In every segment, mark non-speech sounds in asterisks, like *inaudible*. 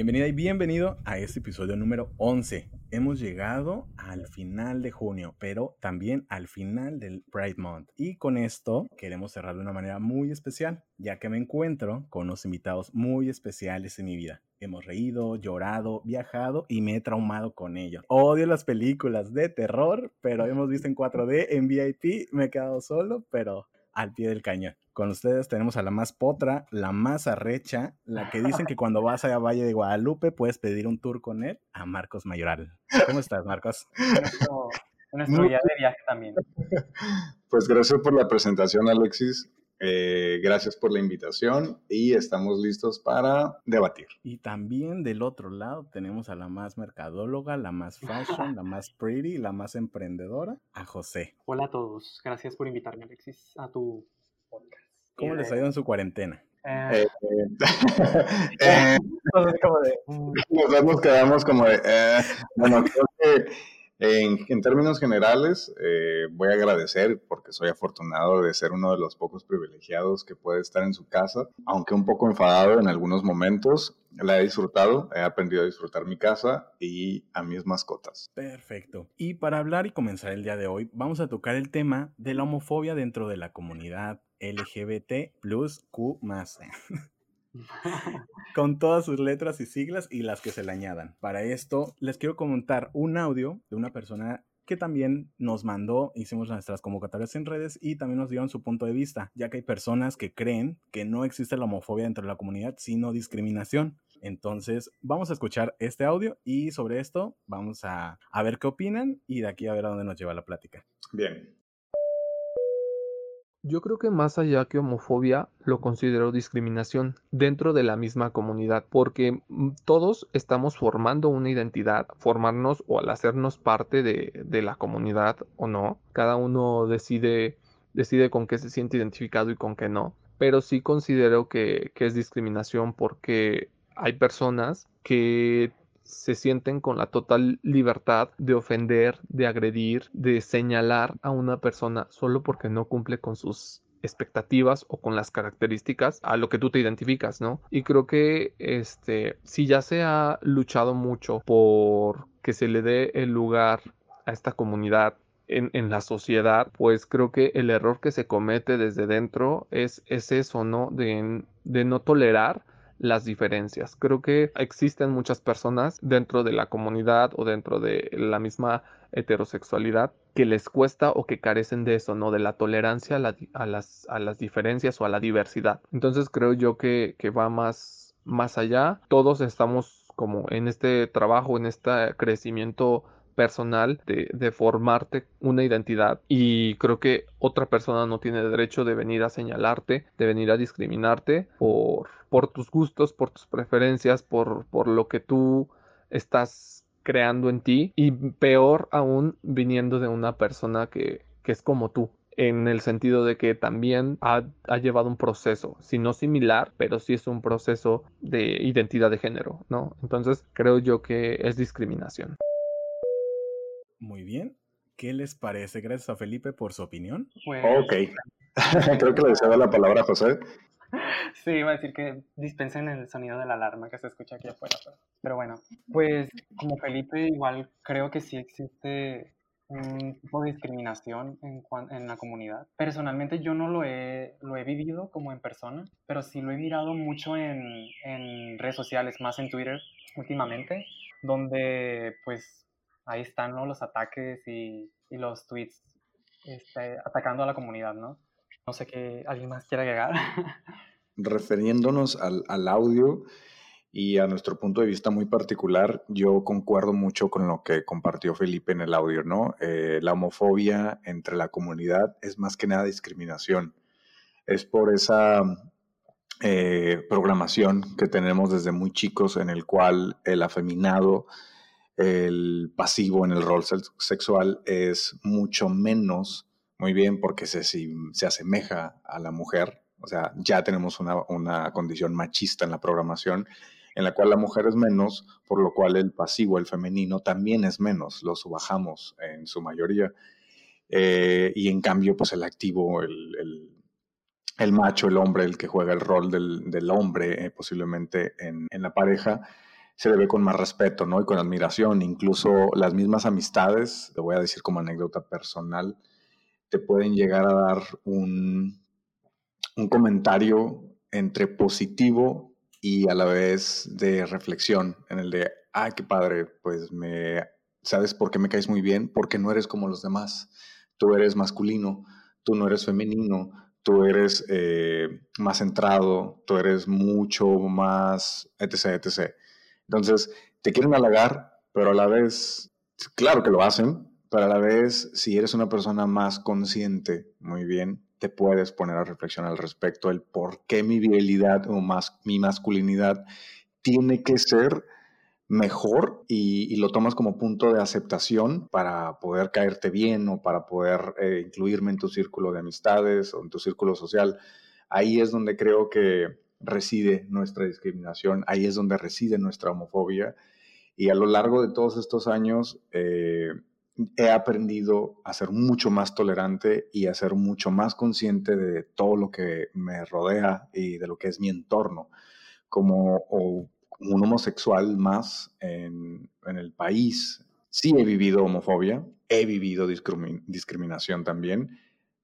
Bienvenida y bienvenido a este episodio número 11. Hemos llegado al final de junio, pero también al final del Pride Month. Y con esto queremos cerrar de una manera muy especial, ya que me encuentro con unos invitados muy especiales en mi vida. Hemos reído, llorado, viajado y me he traumado con ellos. Odio las películas de terror, pero hemos visto en 4D, en VIP, me he quedado solo, pero al pie del cañón. Con ustedes tenemos a la más potra, la más arrecha, la que dicen que *laughs* cuando vas a Valle de Guadalupe puedes pedir un tour con él, a Marcos Mayoral. ¿Cómo estás, Marcos? Nuestro, día de viaje también. *laughs* Pues gracias por la presentación, Alexis. Eh, gracias por la invitación y estamos listos para debatir. Y también del otro lado tenemos a la más mercadóloga, la más fashion, la más *laughs* pretty, la más emprendedora, a José. Hola a todos, gracias por invitarme Alexis a tu podcast. ¿Cómo les ha ido en su cuarentena? Eh, eh, mm. nos quedamos como de, *laughs* bueno, creo que en, términos generales, eh, voy a agradecer porque soy afortunado de ser uno de los pocos privilegiados que puede estar en su casa, aunque un poco enfadado en algunos momentos. La he disfrutado, he aprendido a disfrutar mi casa y a mis mascotas. Perfecto. Y para hablar y comenzar el día de hoy, vamos a tocar el tema de la homofobia dentro de la comunidad LGBT plus Q *laughs* *laughs* con todas sus letras y siglas y las que se le añadan. Para esto les quiero comentar un audio de una persona que también nos mandó, hicimos nuestras convocatorias en redes y también nos dieron su punto de vista, ya que hay personas que creen que no existe la homofobia dentro de la comunidad, sino discriminación. Entonces, vamos a escuchar este audio y sobre esto vamos a, a ver qué opinan y de aquí a ver a dónde nos lleva la plática. Bien, yo creo que más allá que homofobia, lo considero discriminación dentro de la misma comunidad, porque mm, todos estamos formando una identidad, formarnos o al hacernos parte de, la comunidad o no. Cada uno decide, decide con qué se siente identificado y con qué no. Pero sí considero que, que es discriminación porque hay personas que se sienten con la total libertad de ofender, de agredir, de señalar a una persona solo porque no cumple con sus expectativas o con las características a lo que tú te identificas, ¿no? Y creo que este si ya se ha luchado mucho por que se le dé el lugar a esta comunidad en, la sociedad, pues creo que el error que se comete desde dentro es, es eso, ¿no? De, de no tolerar las diferencias. Creo que existen muchas personas dentro de la comunidad o dentro de la misma heterosexualidad que les cuesta o que carecen de eso, ¿no? De la tolerancia a, las, a las diferencias o a la diversidad. Entonces creo yo que, que va más, más allá. Todos estamos como en este trabajo, en este crecimiento personal de, formarte una identidad y creo que otra persona no tiene derecho de venir a señalarte, de venir a discriminarte por, por tus gustos, por tus preferencias, por, por lo que tú estás creando en ti y peor aún viniendo de una persona que, que es como tú en el sentido de que también ha, ha, llevado un proceso, si no similar, pero sí es un proceso de identidad de género, ¿no? Entonces creo yo que es discriminación. Muy bien. ¿Qué les parece? Gracias a Felipe por su opinión. Pues... Ok. *laughs* Creo que le deseo la palabra a José. Sí, iba a decir que dispensen el sonido de la alarma que se escucha aquí afuera. Pero, bueno, pues como Felipe, igual creo que sí existe un tipo de discriminación en, en, la comunidad. Personalmente yo no lo he, lo he vivido como en persona, pero sí lo he mirado mucho en, en redes sociales, más en Twitter últimamente, donde pues ahí están los ataques y, los tweets este, atacando a la comunidad, ¿no? No sé qué alguien más quiere agregar. *laughs* Refiriéndonos al, audio y a nuestro punto de vista muy particular, yo concuerdo mucho con lo que compartió Felipe en el audio, ¿no? Eh, la homofobia entre la comunidad es más que nada discriminación. Es por esa eh, programación que tenemos desde muy chicos en el cual el afeminado el pasivo en el rol sexual es mucho menos, muy bien, porque se, se asemeja a la mujer. O sea, ya tenemos una, condición machista en la programación en la cual la mujer es menos, por lo cual el pasivo, el femenino, también es menos, lo subajamos en su mayoría. Eh, y en cambio, pues el activo, el, macho, el hombre, el que juega el rol del, hombre, eh, posiblemente en, en, la pareja, se le ve con más respeto, ¿no? Y con admiración. Incluso las mismas amistades, te voy a decir como anécdota personal, te pueden llegar a dar un, un comentario entre positivo y a la vez de reflexión, en el de, ah, qué padre, pues me, ¿sabes por qué me caes muy bien? Porque no eres como los demás. Tú eres masculino, tú no eres femenino, tú eres eh, más centrado, tú eres mucho más, etc., etc. Entonces, te quieren halagar, pero a la vez, claro que lo hacen, pero a la vez, si eres una persona más consciente, muy bien, te puedes poner a reflexionar al respecto el por qué mi virilidad o más mi masculinidad tiene que ser mejor y, lo tomas como punto de aceptación para poder caerte bien o para poder eh, incluirme en tu círculo de amistades o en tu círculo social. Ahí es donde creo que reside nuestra discriminación, ahí es donde reside nuestra homofobia. Y a lo largo de todos estos años eh, he aprendido a ser mucho más tolerante y a ser mucho más consciente de todo lo que me rodea y de lo que es mi entorno. Como, un homosexual más en, el país. Sí he vivido homofobia, he vivido discriminación también,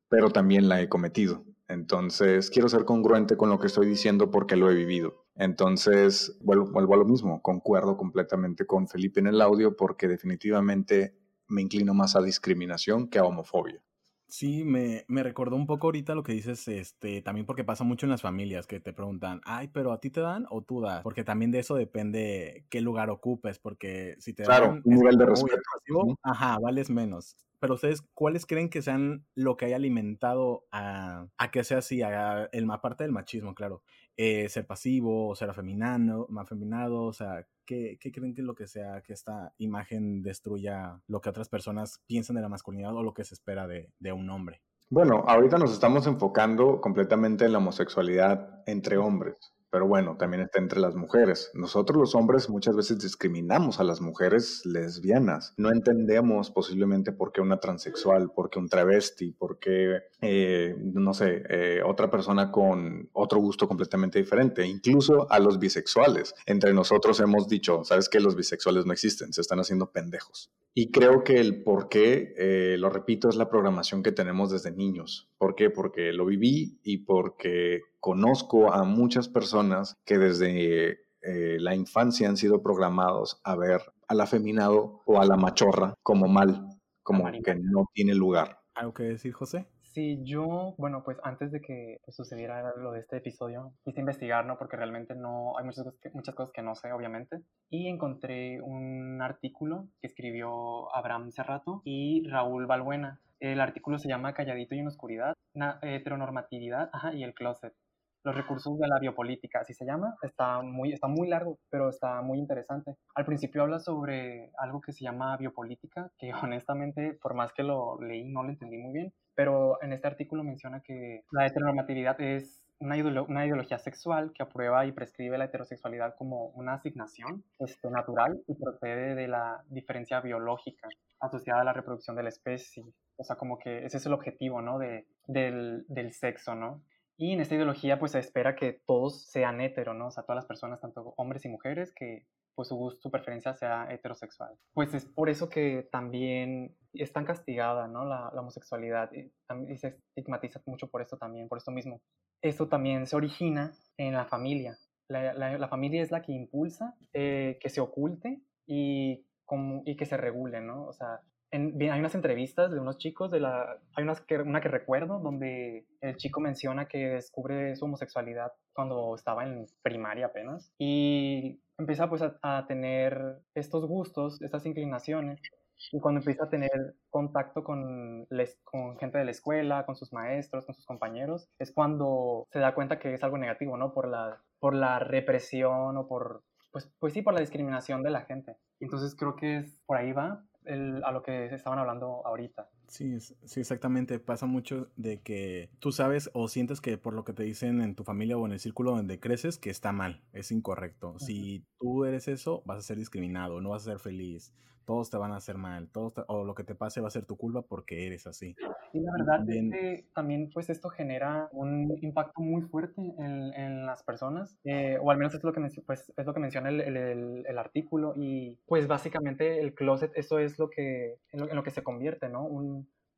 pero también la he cometido. Entonces, quiero ser congruente con lo que estoy diciendo porque lo he vivido. Entonces, vuelvo, vuelvo, a lo mismo, concuerdo completamente con Felipe en el audio porque definitivamente me inclino más a discriminación que a homofobia. Sí, me, me, recordó un poco ahorita lo que dices, este, también porque pasa mucho en las familias que te preguntan, ay, pero a ti te dan o tú das, porque también de eso depende qué lugar ocupes, porque si te dan un nivel de respeto, ajá, vales menos. Pero ustedes, ¿cuáles creen que sean lo que haya alimentado a, a que sea así, a el, aparte del machismo, claro, eh, ser pasivo, ser afeminado, afeminado, o sea, ¿qué, ¿qué, creen que es lo que sea que esta imagen destruya lo que otras personas piensan de la masculinidad o lo que se espera de, de un hombre? Bueno, ahorita nos estamos enfocando completamente en la homosexualidad entre hombres pero bueno, también está entre las mujeres. Nosotros los hombres muchas veces discriminamos a las mujeres lesbianas. No entendemos posiblemente por qué una transexual, por qué un travesti, por qué, eh, no sé, eh, otra persona con otro gusto completamente diferente, incluso a los bisexuales. Entre nosotros hemos dicho, ¿sabes qué? Los bisexuales no existen, se están haciendo pendejos. Y creo que el por qué, eh, lo repito, es la programación que tenemos desde niños. ¿Por qué? Porque lo viví y porque conozco a muchas personas que desde eh, la infancia han sido programados a ver al afeminado o a la machorra como mal, como que no tiene lugar. ¿Algo que decir, José? Sí, yo, bueno, pues antes de que pues, sucediera lo de este episodio, quise investigar, ¿no? Porque realmente no, hay muchas cosas, que, muchas cosas que no sé, obviamente. Y encontré un artículo que escribió Abraham Cerrato y Raúl Balbuena. El artículo se llama Calladito y en Oscuridad, Heteronormatividad y el Closet los recursos de la biopolítica, así se llama. Está muy, está muy largo, pero está muy interesante. Al principio habla sobre algo que se llama biopolítica, que *laughs* honestamente, por más que lo leí, no lo entendí muy bien. Pero en este artículo menciona que la heteronormatividad es una, ideología sexual que aprueba y prescribe la heterosexualidad como una asignación este, natural y procede de la diferencia biológica asociada a la reproducción de la especie. O sea, como que ese es el objetivo, ¿no? De, del sexo, ¿no? Y en esta ideología pues se espera que todos sean hetero, ¿no? O sea, todas las personas, tanto hombres y mujeres, que pues su, gusto, su preferencia sea heterosexual. Pues es por eso que también es tan castigada, ¿no? La, homosexualidad y, se estigmatiza mucho por esto también, por esto mismo. Esto también se origina en la familia. La, la, familia es la que impulsa eh, que se oculte y, como, y que se regule, ¿no? O sea, hay unas entrevistas de unos chicos, de la, hay unas que, una que recuerdo donde el chico menciona que descubre su homosexualidad cuando estaba en primaria apenas y empieza pues a, tener estos gustos, estas inclinaciones y cuando empieza a tener contacto con, les, con gente de la escuela, con sus maestros, con sus compañeros, es cuando se da cuenta que es algo negativo, ¿no? Por la, por la represión o por, pues, pues sí, por la discriminación de la gente. Entonces creo que es, por ahí va, a lo que estaban hablando ahorita. Sí, sí, exactamente. Pasa mucho de que tú sabes o sientes que por lo que te dicen en tu familia o en el círculo donde creces que está mal, es incorrecto. Si tú eres eso, vas a ser discriminado, no vas a ser feliz, todos te van a hacer mal, todos o lo que te pase va a ser tu culpa porque eres así. Y la verdad también, es que también pues esto genera un impacto muy fuerte en, en las personas, eh, o al menos es lo que, pues, es lo que menciona el, el, el, artículo, y pues básicamente el closet, eso es lo que, en lo, en lo que se convierte, ¿no? Un,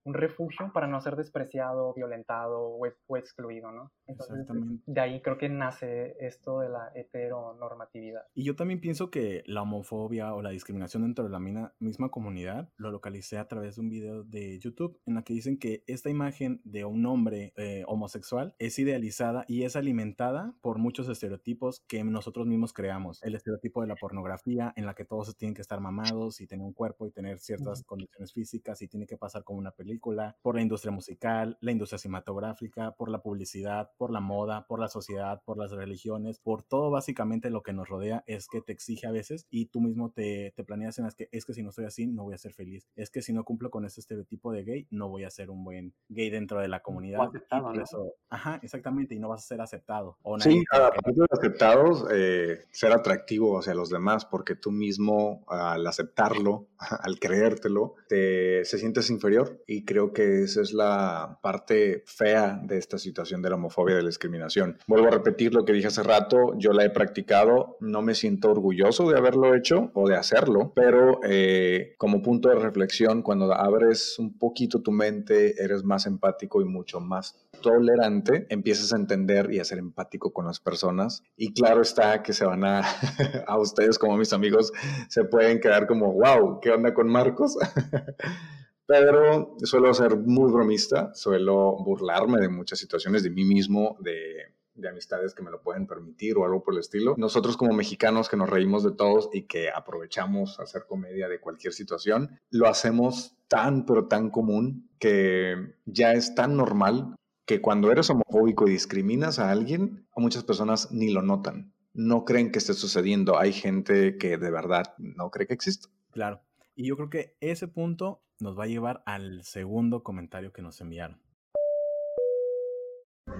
un refugio para no ser despreciado, violentado o, excluido, ¿no? Entonces, de ahí creo que nace esto de la heteronormatividad. Y yo también pienso que la homofobia o la discriminación dentro de la misma comunidad lo localicé a través de un video de YouTube en la que dicen que esta imagen de un hombre eh, homosexual es idealizada y es alimentada por muchos estereotipos que nosotros mismos creamos. El estereotipo de la pornografía en la que todos tienen que estar mamados y tener un cuerpo y tener ciertas condiciones físicas y tiene que pasar como una película por la industria musical, la industria cinematográfica, por la publicidad, por la moda, por la sociedad, por las religiones, por todo básicamente lo que nos rodea es que te exige a veces y tú mismo te, te planeas en las que es que si no estoy así no voy a ser feliz, es que si no cumplo con ese estereotipo de gay no voy a ser un buen gay dentro de la comunidad. Aceptado, eso, ajá, exactamente, y no vas a ser aceptado. O sí, a partir de aceptados, eh, ser atractivo hacia los demás, porque tú mismo al aceptarlo, *laughs* al creértelo, te, se sientes inferior y creo que esa es la parte fea de esta situación de la homofobia y de la discriminación. Vuelvo a repetir lo que dije hace rato, yo la he practicado, no me siento orgulloso de haberlo hecho o de hacerlo, pero eh, como punto de reflexión, cuando abres un poquito tu mente, eres más empático y mucho más tolerante, empiezas a entender y a ser empático con las personas. Y claro está que se van a, *laughs* a ustedes como mis amigos, se pueden quedar como, wow, ¿qué onda con Marcos? *laughs* pero suelo ser muy bromista, suelo burlarme de muchas situaciones de mí mismo, de, de, amistades que me lo pueden permitir o algo por el estilo. Nosotros como mexicanos que nos reímos de todos y que aprovechamos hacer comedia de cualquier situación, lo hacemos tan pero tan común que ya es tan normal que cuando eres homofóbico y discriminas a alguien, a muchas personas ni lo notan. No creen que esté sucediendo. Hay gente que de verdad no cree que existe. Claro. Y yo creo que ese punto nos va a llevar al segundo comentario que nos enviaron.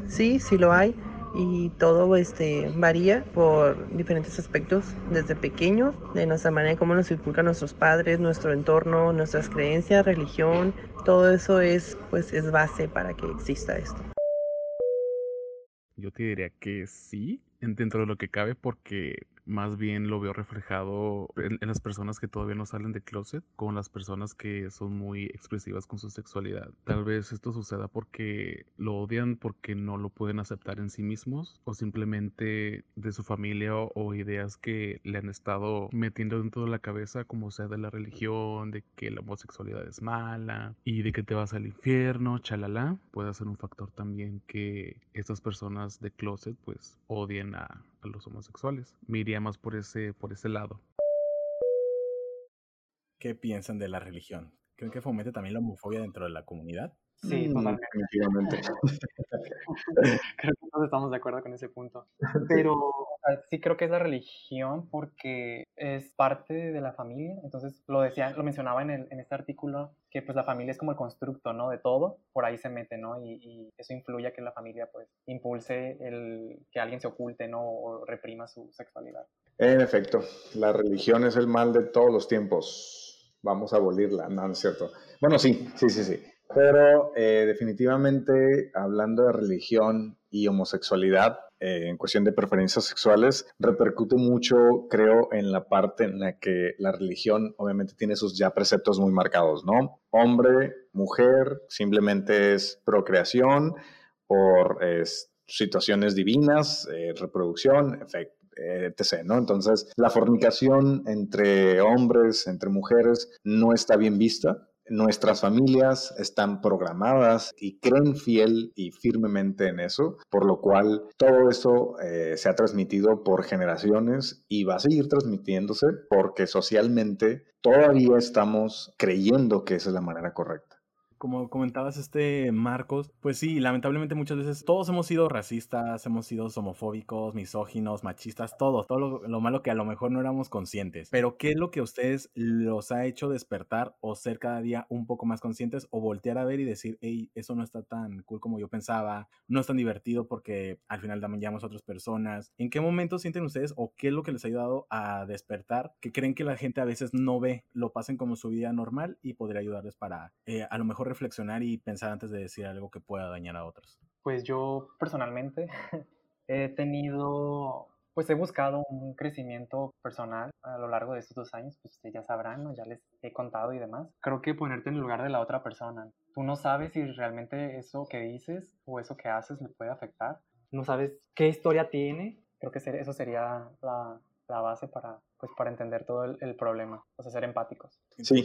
Sí, sí lo hay y todo este varía por diferentes aspectos desde pequeños, de nuestra manera de cómo nos inculcan nuestros padres, nuestro entorno, nuestras creencias, religión, todo eso es pues es base para que exista esto. Yo te diría que sí, dentro de lo que cabe porque más bien lo veo reflejado en, las personas que todavía no salen de closet, con las personas que son muy expresivas con su sexualidad. Tal vez esto suceda porque lo odian porque no lo pueden aceptar en sí mismos o simplemente de su familia o, ideas que le han estado metiendo dentro de la cabeza, como sea de la religión, de que la homosexualidad es mala y de que te vas al infierno, chalala, puede ser un factor también que estas personas de closet pues odien a, a los homosexuales. Me iría más por ese, por ese lado. ¿Qué piensan de la religión? ¿Creen que fomente también la homofobia dentro de la comunidad? Sí, mm, Definitivamente. *laughs* creo que todos estamos de acuerdo con ese punto. *laughs* Pero sí creo que es la religión porque es parte de la familia. Entonces lo decía, lo mencionaba en, el, en este artículo que pues la familia es como el constructo, ¿no? De todo. Por ahí se mete, ¿no? Y, y, eso influye a que la familia pues impulse el que alguien se oculte, ¿no? O reprima su sexualidad. En efecto, la religión es el mal de todos los tiempos. Vamos a abolirla, no, no es cierto. Bueno, sí, sí, sí, sí. Pero eh, definitivamente, hablando de religión y homosexualidad, eh, en cuestión de preferencias sexuales, repercute mucho, creo, en la parte en la que la religión obviamente tiene sus ya preceptos muy marcados, ¿no? Hombre, mujer, simplemente es procreación por situaciones divinas, eh, reproducción, etc. ¿no? Entonces, la fornicación entre hombres, entre mujeres, no está bien vista nuestras familias están programadas y creen fiel y firmemente en eso, por lo cual todo eso eh, se ha transmitido por generaciones y va a seguir transmitiéndose porque socialmente todavía estamos creyendo que esa es la manera correcta. Como comentabas este Marcos, pues sí, lamentablemente muchas veces todos hemos sido racistas, hemos sido homofóbicos, misóginos, machistas, todo, todo lo, lo, malo que a lo mejor no éramos conscientes. Pero ¿qué es lo que a ustedes los ha hecho despertar o ser cada día un poco más conscientes o voltear a ver y decir, hey, eso no está tan cool como yo pensaba, no es tan divertido porque al final dañamos a otras personas? ¿En qué momento sienten ustedes o qué es lo que les ha ayudado a despertar que creen que la gente a veces no ve, lo pasen como su vida normal y podría ayudarles para eh, a lo mejor reflexionar y pensar antes de decir algo que pueda dañar a otros? Pues yo personalmente *laughs* he tenido, pues he buscado un crecimiento personal a lo largo de estos dos años, pues ustedes ya sabrán, ¿no? ya les he contado y demás. Creo que ponerte en el lugar de la otra persona. Tú no sabes si realmente eso que dices o eso que haces le puede afectar. No sabes qué historia tiene. Creo que eso sería la, la base para, pues, para entender todo el, problema, o sea, ser empáticos. Sí,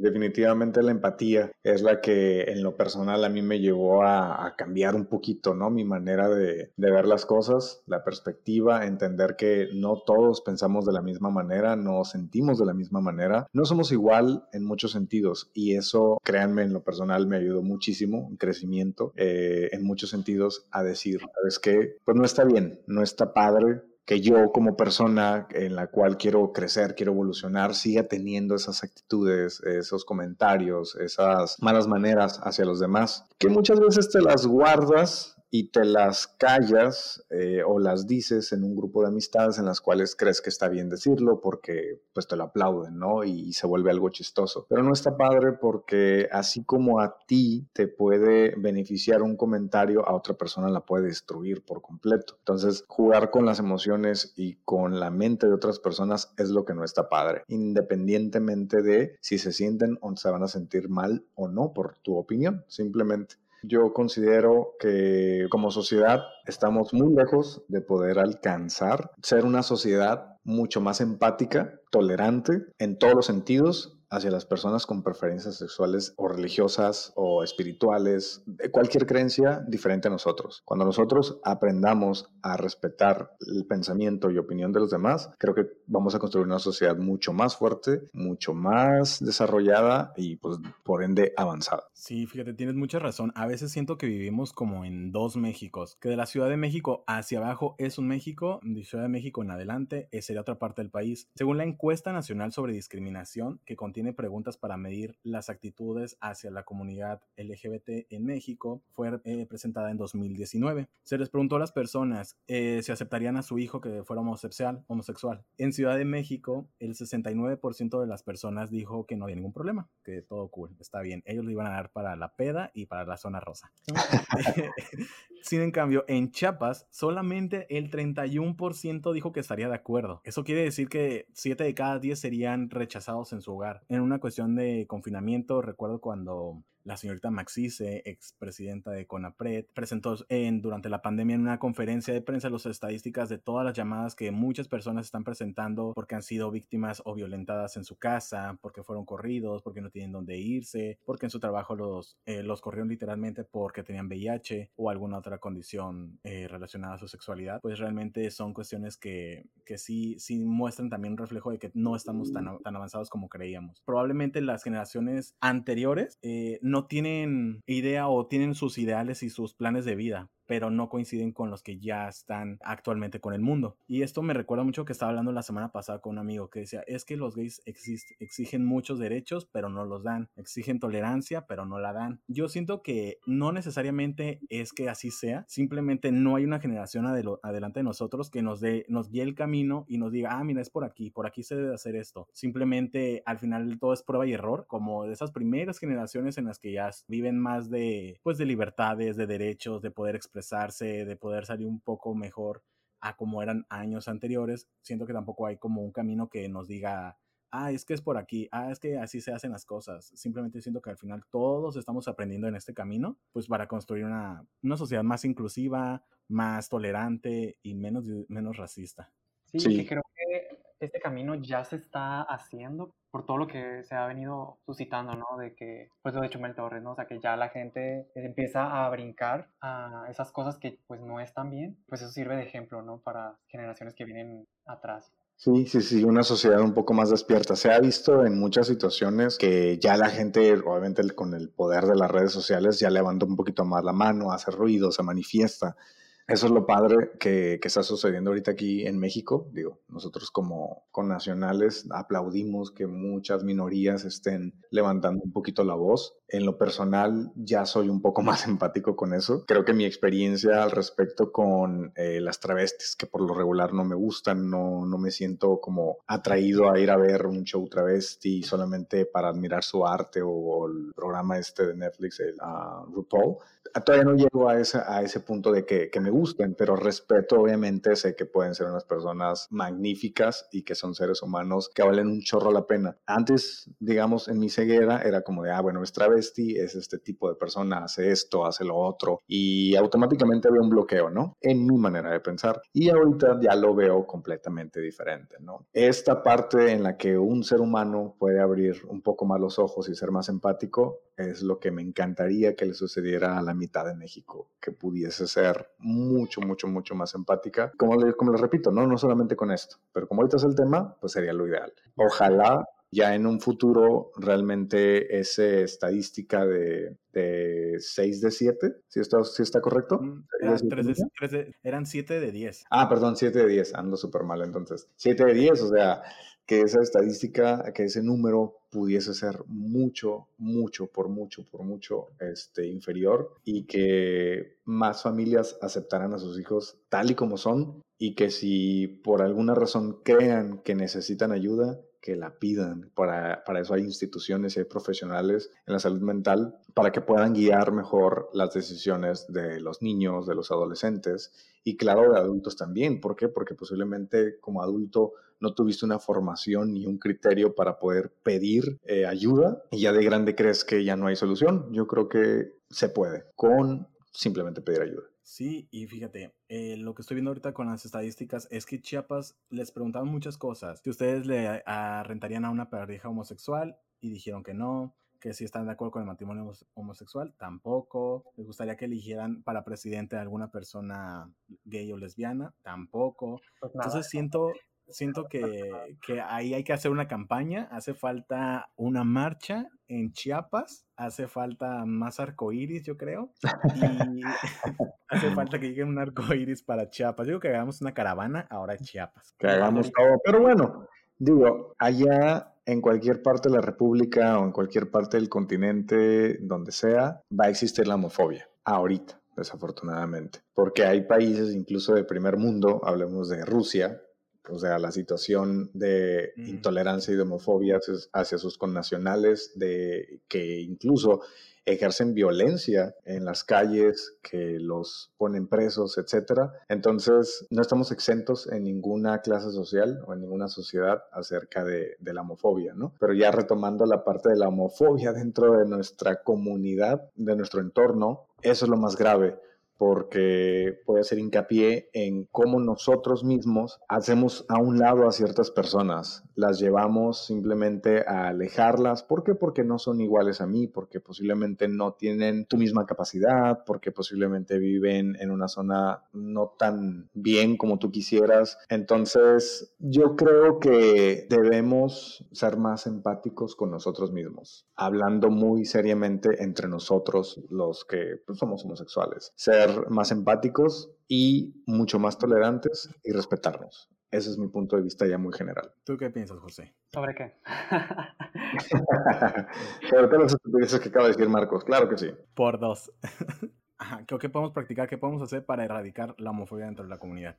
definitivamente la empatía es la que en lo personal a mí me llevó a, cambiar un poquito, ¿no? Mi manera de, de, ver las cosas, la perspectiva, entender que no todos pensamos de la misma manera, no sentimos de la misma manera, no somos igual en muchos sentidos y eso, créanme, en lo personal me ayudó muchísimo, en crecimiento, eh, en muchos sentidos, a decir, ¿sabes qué? Pues no está bien, no está padre que yo como persona en la cual quiero crecer, quiero evolucionar, siga teniendo esas actitudes, esos comentarios, esas malas maneras hacia los demás, que muchas veces te las guardas y te las callas eh, o las dices en un grupo de amistades en las cuales crees que está bien decirlo porque pues te lo aplauden, ¿no? Y, se vuelve algo chistoso. Pero no está padre porque así como a ti te puede beneficiar un comentario, a otra persona la puede destruir por completo. Entonces, jugar con las emociones y con la mente de otras personas es lo que no está padre, independientemente de si se sienten o se van a sentir mal o no por tu opinión, simplemente. Yo considero que como sociedad estamos muy lejos de poder alcanzar ser una sociedad mucho más empática, tolerante en todos los sentidos hacia las personas con preferencias sexuales o religiosas o espirituales, de cualquier creencia diferente a nosotros. Cuando nosotros aprendamos a respetar el pensamiento y opinión de los demás, creo que vamos a construir una sociedad mucho más fuerte, mucho más desarrollada y pues por ende avanzada. Sí, fíjate, tienes mucha razón. A veces siento que vivimos como en dos Méxicos, que de la Ciudad de México hacia abajo es un México, de Ciudad de México en adelante sería otra parte del país. Según la encuesta nacional sobre discriminación, que contiene preguntas para medir las actitudes hacia la comunidad LGBT en México. Fue eh, presentada en 2019. Se les preguntó a las personas eh, si aceptarían a su hijo que fuera homosexual. homosexual. En Ciudad de México, el 69% de las personas dijo que no había ningún problema, que todo cool, está bien. Ellos le iban a dar para la peda y para la zona rosa. *laughs* *laughs* Sin en cambio, en Chiapas, solamente el 31% dijo que estaría de acuerdo. Eso quiere decir que 7 de cada 10 serían rechazados en su hogar en una cuestión de confinamiento, recuerdo cuando la señorita Maxice, expresidenta de CONAPRED, presentó en, durante la pandemia en una conferencia de prensa las estadísticas de todas las llamadas que muchas personas están presentando porque han sido víctimas o violentadas en su casa, porque fueron corridos, porque no tienen dónde irse, porque en su trabajo los, eh, los corrieron literalmente porque tenían VIH o alguna otra condición eh, relacionada a su sexualidad, pues realmente son cuestiones que, que sí, sí muestran también un reflejo de que no estamos tan, tan avanzados como creíamos. Probablemente las generaciones anteriores eh, no tienen idea o tienen sus ideales y sus planes de vida pero no coinciden con los que ya están actualmente con el mundo. Y esto me recuerda mucho que estaba hablando la semana pasada con un amigo que decía, es que los gays exigen muchos derechos, pero no los dan, exigen tolerancia, pero no la dan. Yo siento que no necesariamente es que así sea, simplemente no hay una generación adelante de nosotros que nos dé, nos guíe el camino y nos diga, ah, mira, es por aquí, por aquí se debe hacer esto. Simplemente al final todo es prueba y error, como de esas primeras generaciones en las que ya viven más de, pues, de libertades, de derechos, de poder expresarse, de poder salir un poco mejor a como eran años anteriores. Siento que tampoco hay como un camino que nos diga, ah, es que es por aquí, ah, es que así se hacen las cosas. Simplemente siento que al final todos estamos aprendiendo en este camino, pues para construir una, una sociedad más inclusiva, más tolerante y menos, menos racista. Sí, sí. que creo que este camino ya se está haciendo por todo lo que se ha venido suscitando, ¿no? De que, pues lo de Chumel Torres, ¿no? O sea, que ya la gente empieza a brincar a esas cosas que pues no están bien, pues eso sirve de ejemplo, ¿no? Para generaciones que vienen atrás. Sí, sí, sí, una sociedad un poco más despierta. Se ha visto en muchas situaciones que ya la gente, obviamente con el poder de las redes sociales, ya levanta un poquito más la mano, hace ruido, se manifiesta. Eso es lo padre que, está sucediendo ahorita aquí en México. Digo, nosotros como con nacionales aplaudimos que muchas minorías estén levantando un poquito la voz. En lo personal ya soy un poco *laughs* más empático con eso. Creo que mi experiencia al respecto con eh, las travestis, que por lo regular no me gustan, no, no me siento como atraído a ir a ver un show travesti solamente para admirar su arte o, el programa este de Netflix, el uh, RuPaul. Todavía no llego a ese, a ese punto de que, que me gusten, pero respeto, obviamente, sé que pueden ser unas personas magníficas y que son seres humanos que valen un chorro la pena. Antes, digamos, en mi ceguera era como de, ah, bueno, es travesti, es este tipo de persona, hace esto, hace lo otro, y automáticamente había un bloqueo, ¿no? En mi manera de pensar. Y ahorita ya lo veo completamente diferente, ¿no? Esta parte en la que un ser humano puede abrir un poco más los ojos y ser más empático es lo que me encantaría que le sucediera a la mitad de México, que pudiese ser mucho, mucho, mucho más empática. Como, le, como les repito, ¿no? no solamente con esto, pero como ahorita es el tema, pues sería lo ideal. Ojalá ya en un futuro realmente esa estadística de, de 6 de 7, si está, si está correcto. Mm, eran, 3 de, 3 de, eran 7 de 10. Ah, perdón, 7 de 10, ando súper mal entonces. 7 de 10, o sea, que esa estadística, que ese número pudiese ser mucho, mucho, por mucho, por mucho este, inferior y que más familias aceptaran a sus hijos tal y como son y que si por alguna razón crean que necesitan ayuda, que la pidan. Para, para eso hay instituciones y hay profesionales en la salud mental para que puedan guiar mejor las decisiones de los niños, de los adolescentes y claro, de adultos también. ¿Por qué? Porque posiblemente como adulto no tuviste una formación ni un criterio para poder pedir eh, ayuda y ya de grande crees que ya no hay solución. Yo creo que se puede con simplemente pedir ayuda. Sí, y fíjate, eh, lo que estoy viendo ahorita con las estadísticas es que Chiapas les preguntaban muchas cosas. Si ustedes le rentarían a una pareja homosexual y dijeron que no, que si están de acuerdo con el matrimonio homosexual, tampoco. Les gustaría que eligieran para presidente a alguna persona gay o lesbiana, tampoco. Pues Entonces siento, siento que, que, ahí hay que hacer una campaña, hace falta una marcha en Chiapas, hace falta más arcoíris, yo creo, y *laughs* hace falta que llegue un arcoíris para Chiapas. Digo que hagamos una caravana ahora en Chiapas. Que hagamos todo, pero bueno, digo, allá en cualquier parte de la República o en cualquier parte del continente, donde sea, va a existir la homofobia, ahorita desafortunadamente, porque hay países incluso de primer mundo, hablemos de Rusia, o sea, la situación de intolerancia y de homofobia hacia sus connacionales, de que incluso ejercen violencia en las calles, que los ponen presos, etc. Entonces, no estamos exentos en ninguna clase social o en ninguna sociedad acerca de, de la homofobia, ¿no? Pero ya retomando la parte de la homofobia dentro de nuestra comunidad, de nuestro entorno, eso es lo más grave porque puede hacer hincapié en cómo nosotros mismos hacemos a un lado a ciertas personas, las llevamos simplemente a alejarlas. ¿Por qué? Porque no son iguales a mí, porque posiblemente no tienen tu misma capacidad, porque posiblemente viven en una zona no tan bien como tú quisieras. Entonces, yo creo que debemos ser más empáticos con nosotros mismos, hablando muy seriamente entre nosotros los que pues, somos homosexuales. Ser más empáticos y mucho más tolerantes y respetarnos. Ese es mi punto de vista ya muy general. ¿Tú qué piensas, José? ¿Sobre qué? *laughs* Sobre todas las estupideces que acaba de decir Marcos, claro que sí. Por dos. *laughs* ¿Qué podemos practicar? ¿Qué podemos hacer para erradicar la homofobia dentro de la comunidad?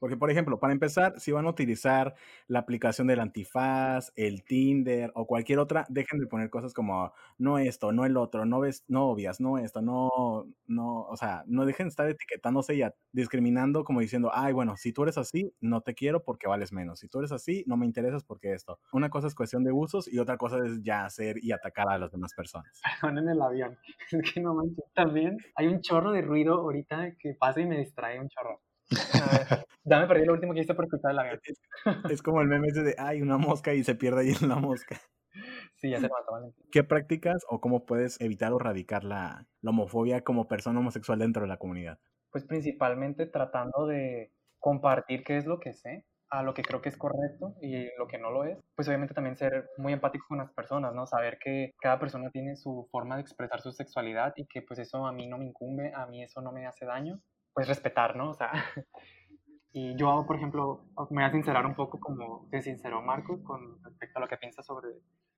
Porque, por ejemplo, para empezar, si van a utilizar la aplicación del antifaz, el Tinder o cualquier otra, dejen de poner cosas como no esto, no el otro, no ves, no obvias, no esto, no, no, o sea, no dejen de estar etiquetándose y discriminando como diciendo, ay, bueno, si tú eres así, no te quiero porque vales menos. Si tú eres así, no me interesas porque esto. Una cosa es cuestión de usos y otra cosa es ya hacer y atacar a las demás personas. *laughs* en el avión. *laughs* Es que no manches. También hay un chorro de ruido ahorita que pasa y me distrae un chorro. Ya me perdí lo último que hice por escuchar la es, es como el meme ese de, ay, una mosca y se pierde ahí en la mosca. Sí, ya se mató Valentín. ¿Qué practicas o cómo puedes evitar o erradicar la, la homofobia como persona homosexual dentro de la comunidad? Pues principalmente tratando de compartir qué es lo que sé, a lo que creo que es correcto y lo que no lo es. Pues obviamente también ser muy empático con las personas, ¿no? Saber que cada persona tiene su forma de expresar su sexualidad y que pues eso a mí no me incumbe, a mí eso no me hace daño. Pues respetar, ¿no? O sea, *laughs* y yo, por ejemplo, me voy a sincerar un poco como se sinceró Marcos con respecto a lo que piensa sobre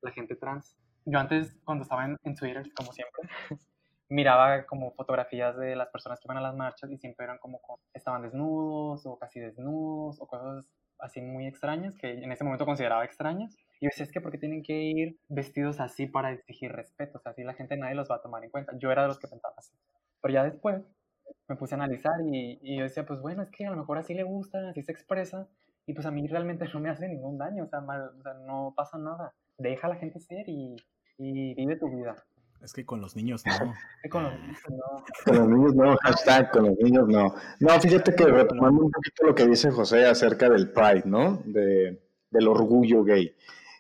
la gente trans. Yo antes, cuando estaba en, en Twitter, como siempre, *laughs* miraba como fotografías de las personas que iban a las marchas y siempre eran como, estaban desnudos o casi desnudos o cosas así muy extrañas que en ese momento consideraba extrañas. Y yo decía, es que porque tienen que ir vestidos así para exigir respeto? O sea, así la gente nadie los va a tomar en cuenta. Yo era de los que pensaba así. Pero ya después me puse a analizar y, y yo decía, pues bueno, es que a lo mejor así le gusta, así se expresa. Y pues a mí realmente no me hace ningún daño, o sea, mal, o sea no pasa nada. Deja a la gente ser y, y vive tu vida. Es que con los niños no. *laughs* Con los niños no. Con los niños no, hashtag con los niños no. No, fíjate que retomando un poquito lo que dice José acerca del Pride, ¿no? De, del orgullo gay.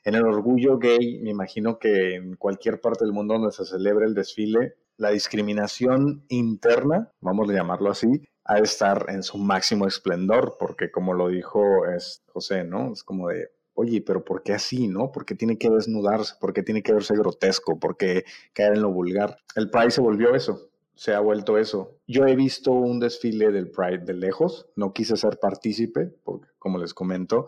En el orgullo gay, me imagino que en cualquier parte del mundo donde se celebre el desfile, la discriminación interna, vamos a llamarlo así, ha de estar en su máximo esplendor, porque como lo dijo es José, ¿no? Es como de, oye, pero ¿por qué así, no? ¿Por qué tiene que desnudarse? ¿Por qué tiene que verse grotesco? ¿Por qué caer en lo vulgar? El Pride se volvió eso, se ha vuelto eso. Yo he visto un desfile del Pride de lejos, no quise ser partícipe, porque como les comento,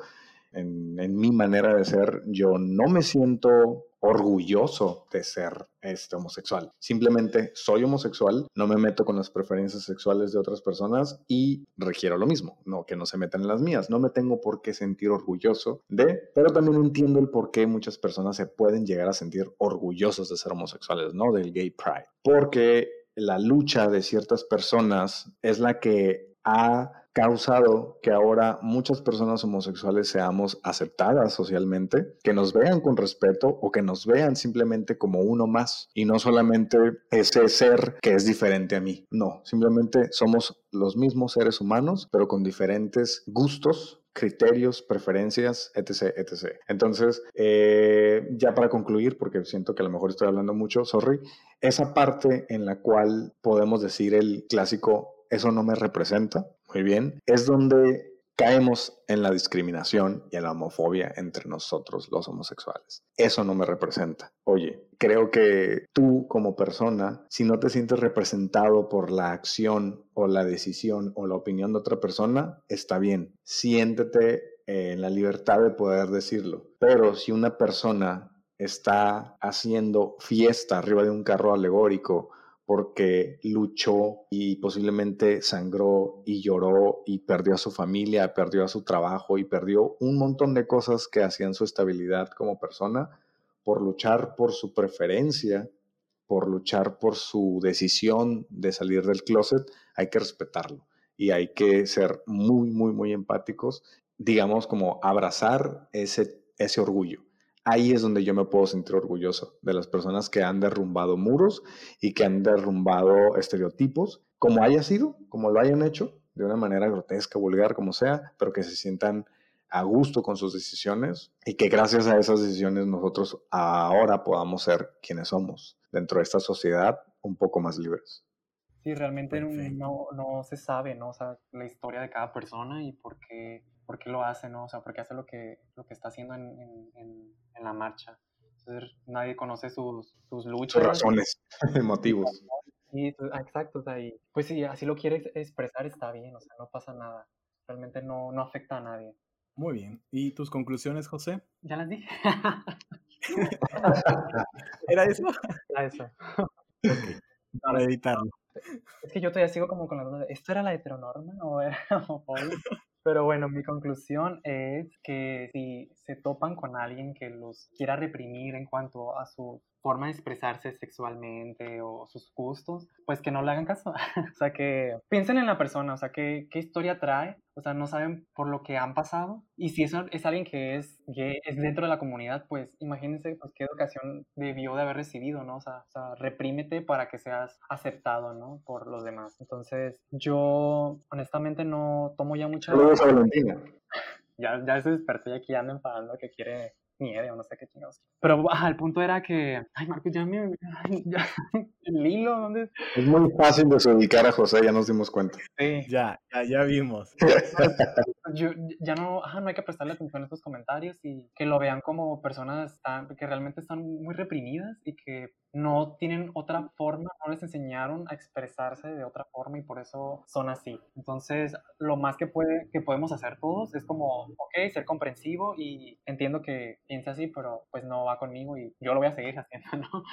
en, en mi manera de ser, yo no me siento orgulloso de ser este, homosexual. Simplemente soy homosexual, no me meto con las preferencias sexuales de otras personas y requiero lo mismo, no que no se metan en las mías. No me tengo por qué sentir orgulloso de, pero también entiendo el por qué muchas personas se pueden llegar a sentir orgullosos de ser homosexuales, ¿no? Del gay pride. Porque la lucha de ciertas personas es la que ha causado que ahora muchas personas homosexuales seamos aceptadas socialmente, que nos vean con respeto o que nos vean simplemente como uno más y no solamente ese ser que es diferente a mí. No, simplemente somos los mismos seres humanos, pero con diferentes gustos, criterios, preferencias, etc. etc. Entonces, eh, ya para concluir, porque siento que a lo mejor estoy hablando mucho, sorry, esa parte en la cual podemos decir el clásico, eso no me representa, muy bien, es donde caemos en la discriminación y en la homofobia entre nosotros los homosexuales. Eso no me representa. Oye, creo que tú como persona, si no te sientes representado por la acción o la decisión o la opinión de otra persona, está bien. Siéntete en la libertad de poder decirlo. Pero si una persona está haciendo fiesta arriba de un carro alegórico porque luchó y posiblemente sangró y lloró y perdió a su familia, perdió a su trabajo y perdió un montón de cosas que hacían su estabilidad como persona por luchar por su preferencia, por luchar por su decisión de salir del closet, hay que respetarlo y hay que ser muy, muy, muy empáticos, digamos como abrazar ese, ese orgullo ahí es donde yo me puedo sentir orgulloso de las personas que han derrumbado muros y que han derrumbado estereotipos, como haya sido, como lo hayan hecho, de una manera grotesca, vulgar, como sea, pero que se sientan a gusto con sus decisiones y que gracias a esas decisiones nosotros ahora podamos ser quienes somos dentro de esta sociedad un poco más libres. Sí, realmente no, no, se sabe, ¿no? O sea, la historia de cada persona y por qué, por qué lo hace, ¿no? O sea, por qué hace lo que, lo que está haciendo en, en, en la marcha. Entonces, nadie conoce sus, sus luchas. Sus razones, *laughs* motivos. Sí, ah, exacto. O sea, y, pues si así lo quiere expresar, está bien, o sea, no pasa nada. Realmente no, no afecta a nadie. Muy bien. ¿Y tus conclusiones, José? Ya las dije. *laughs* ¿Era eso? Era eso. Okay. Para editarlo. Es que yo todavía sigo como con la duda de, ¿esto era la heteronorma o era *laughs* Pero bueno, mi conclusión es que si se topan con alguien que los quiera reprimir en cuanto a su forma de expresarse sexualmente o sus gustos, pues que no le hagan caso. *laughs* o sea, que piensen en la persona, o sea, qué, qué historia trae o sea, no saben por lo que han pasado. Y si eso es alguien que es gay, es dentro de la comunidad, pues imagínense pues, qué educación debió de haber recibido, ¿no? O sea, o sea, reprímete para que seas aceptado, ¿no? Por los demás. Entonces, yo honestamente no tomo ya mucha... Valentina. *laughs* Ya, ya se despertó y aquí anda enfadando que quiere nieve o no sé qué chingados. Pero ajá, el punto era que, ay Marcos, ya me, *laughs* ya, el hilo, ¿dónde? Es muy fácil desubicar a José, ya nos dimos cuenta. Sí. Ya, ya, ya vimos. *laughs* Yo, ya no, ajá, no hay que prestarle atención a estos comentarios y que lo vean como personas tan, que realmente están muy reprimidas y que no tienen otra forma, no les enseñaron a expresarse de otra forma y por eso son así. Entonces, lo más que, puede, que podemos hacer todos es como, ok, ser comprensivo y entiendo que piensa así, pero pues no va conmigo y yo lo voy a seguir haciendo, *laughs* ¿no?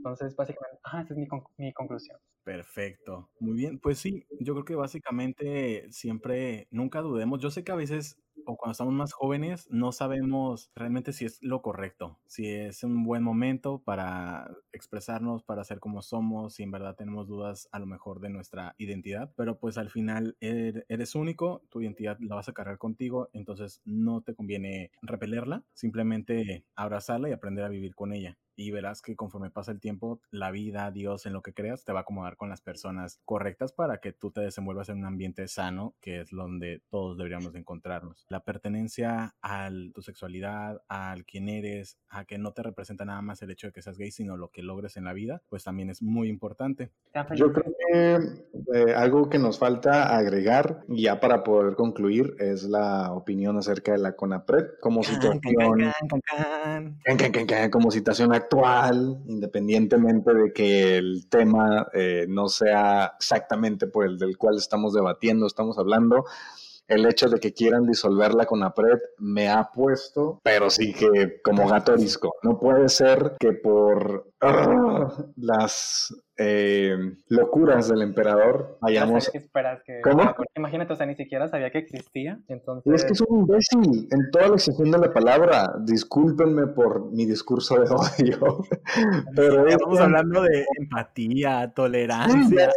Entonces, básicamente, ah, esa es mi, mi conclusión. Perfecto. Muy bien. Pues sí, yo creo que básicamente siempre, nunca dudemos. Yo sé que a veces o cuando estamos más jóvenes no sabemos realmente si es lo correcto, si es un buen momento para expresarnos, para ser como somos, si en verdad tenemos dudas a lo mejor de nuestra identidad, pero pues al final er, eres único, tu identidad la vas a cargar contigo, entonces no te conviene repelerla, simplemente abrazarla y aprender a vivir con ella y verás que conforme pasa el tiempo, la vida, Dios, en lo que creas, te va a acomodar con las personas correctas para que tú te desenvuelvas en un ambiente sano, que es donde todos deberíamos encontrarnos. La pertenencia a tu sexualidad, al quién eres, a que no te representa nada más el hecho de que seas gay, sino lo que logres en la vida, pues también es muy importante. Yo creo que eh, algo que nos falta agregar, ya para poder concluir, es la opinión acerca de la CONAPRED como situación, como situación actual actual, independientemente de que el tema eh, no sea exactamente por el del cual estamos debatiendo, estamos hablando, el hecho de que quieran disolverla con APRED me ha puesto, pero sí que como gato disco. No puede ser que por. Las eh, locuras del emperador vayamos. esperas que... ¿Cómo? Imagínate, o sea, ni siquiera sabía que existía. Entonces... Es que es un imbécil en toda la excepción de la palabra. Discúlpenme por mi discurso de *laughs* odio. Pero estamos hablando de empatía, tolerancia.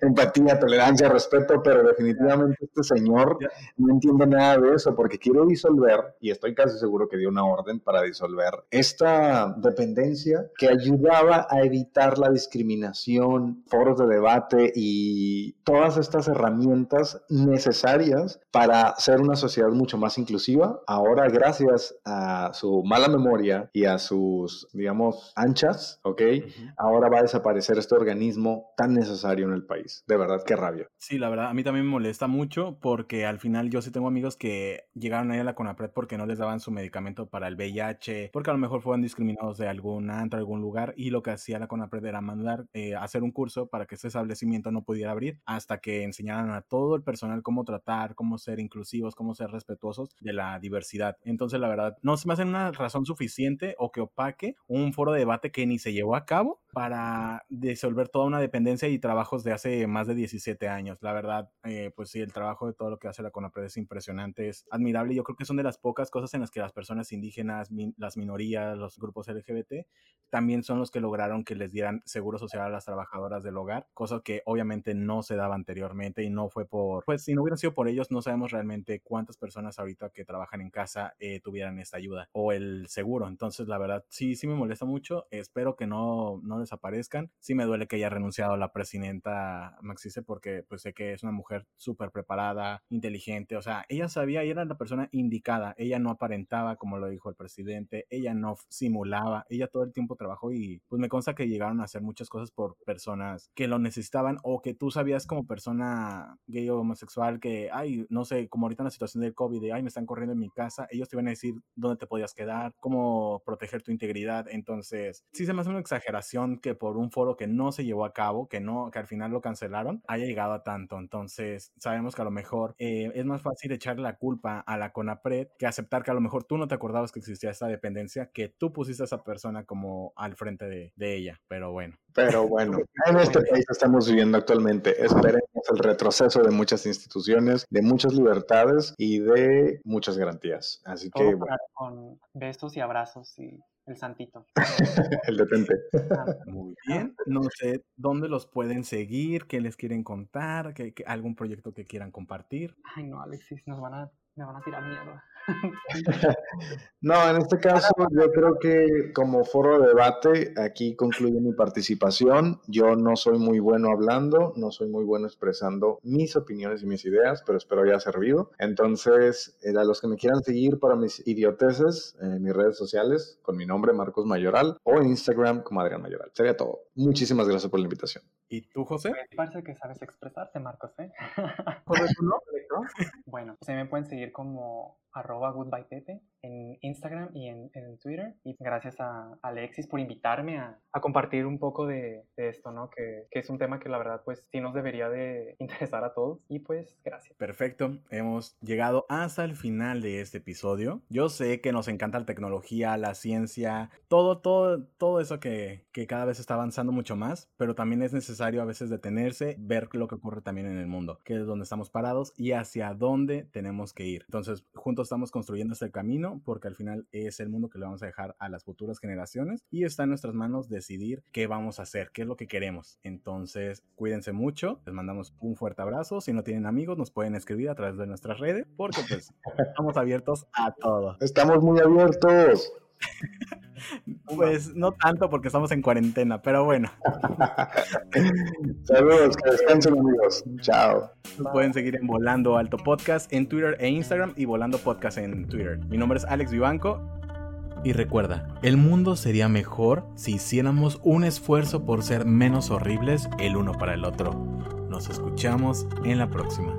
empatía, tolerancia, respeto, pero definitivamente este señor no entiende nada de eso porque quiere disolver, y estoy casi seguro que dio una orden para disolver, esta dependencia que ayudaba a evitar la discriminación foros de debate y todas estas herramientas necesarias para ser una sociedad mucho más inclusiva. Ahora, gracias a su mala memoria y a sus, digamos, anchas, ¿ok? Ahora va a desaparecer este organismo tan necesario en el país. De verdad, qué rabia. Sí, la verdad, a mí también me molesta mucho porque al final yo sí tengo amigos que llegaron ahí a la CONAPRED porque no les daban su medicamento para el VIH, porque a lo mejor fueron discriminados de algún antro, algún lugar, y lo que hacía la CONAPRED era mandar eh, hacer un curso para que ese establecimiento no pudiera abrir hasta que enseñaran a todo el personal cómo tratar, cómo ser inclusivos, cómo ser respetuosos de la diversidad. Entonces, la verdad, no se me hace una razón suficiente o que opaque un foro de debate que ni se llevó a cabo para disolver toda una dependencia y trabajos de hace más de 17 años. La verdad, eh, pues sí, el trabajo de todo lo que hace la CONAPRED es impresionante, es admirable. Yo creo que son de las pocas cosas en las que las personas indígenas, las minorías, los grupos LGBT, también son los que lograron que les dieran seguro social las trabajadoras del hogar, cosa que obviamente no se daba anteriormente y no fue por, pues si no hubieran sido por ellos, no sabemos realmente cuántas personas ahorita que trabajan en casa eh, tuvieran esta ayuda o el seguro. Entonces, la verdad, sí, sí me molesta mucho. Espero que no, no desaparezcan. Sí me duele que haya renunciado la presidenta Maxice porque pues sé que es una mujer súper preparada, inteligente, o sea, ella sabía y era la persona indicada. Ella no aparentaba, como lo dijo el presidente, ella no simulaba, ella todo el tiempo trabajó y pues me consta que llegaron a hacer muchas cosas por personas que lo necesitaban o que tú sabías como persona gay o homosexual que, ay, no sé, como ahorita en la situación del COVID, de, ay, me están corriendo en mi casa, ellos te iban a decir dónde te podías quedar, cómo proteger tu integridad. Entonces, sí se me hace una exageración que por un foro que no se llevó a cabo, que no, que al final lo cancelaron, haya llegado a tanto. Entonces, sabemos que a lo mejor eh, es más fácil echarle la culpa a la CONAPRED que aceptar que a lo mejor tú no te acordabas que existía esta dependencia, que tú pusiste a esa persona como al frente de, de ella. Pero bueno. Pero bueno, *laughs* en este país estamos viviendo actualmente. Esperemos el retroceso de muchas instituciones, de muchas libertades y de muchas garantías. Así que bueno. con besos y abrazos y el santito. *laughs* el detente. Ah, Muy bien. No sé dónde los pueden seguir, qué les quieren contar, qué- qué- algún proyecto que quieran compartir. Ay, no, Alexis, nos van a, me van a tirar miedo. *laughs* No, en este caso yo creo que como foro de debate aquí concluye mi participación. Yo no soy muy bueno hablando, no soy muy bueno expresando mis opiniones y mis ideas, pero espero haya servido. Entonces, eh, a los que me quieran seguir para mis idioteces en mis redes sociales con mi nombre Marcos Mayoral o en Instagram como Adrián Mayoral. Sería todo. Muchísimas gracias por la invitación. ¿Y tú, José? Parece que sabes expresarte, Marcos, ¿eh? ¿Correcto, no? *laughs* Bueno, ahí me pueden seguir como arroba goodbyetete en Instagram y en, en Twitter. Y gracias a Alexis por invitarme a, a compartir un poco de, de esto, ¿no? Que, que es un tema que la verdad pues sí nos debería de *laughs* interesar a todos. Y pues gracias. Perfecto, hemos llegado hasta el final de este episodio. Yo sé que nos encanta la tecnología, la ciencia, todo, todo, todo eso que, que cada vez está avanzando mucho más, pero también es necesario a veces detenerse, ver lo que ocurre también en el mundo, que es donde estamos parados y hacia dónde tenemos que ir. Entonces, juntos estamos construyendo este camino porque al final es el mundo que le vamos a dejar a las futuras generaciones y está en nuestras manos decidir qué vamos a hacer, qué es lo que queremos. Entonces, cuídense mucho, les mandamos un fuerte abrazo. Si no tienen amigos, nos pueden escribir a través de nuestras redes porque pues *laughs* estamos abiertos a todo. Estamos muy abiertos. *laughs* Pues no tanto porque estamos en cuarentena, pero bueno, Saludos, que descansen amigos. Chao. nos pueden seguir en Volando Alto Podcast en Twitter e Instagram y Volando Podcast en Twitter. Mi nombre es Alex Vivanco. Y recuerda, el mundo sería mejor si hiciéramos un esfuerzo por ser menos horribles el uno para el otro. Nos escuchamos en la próxima.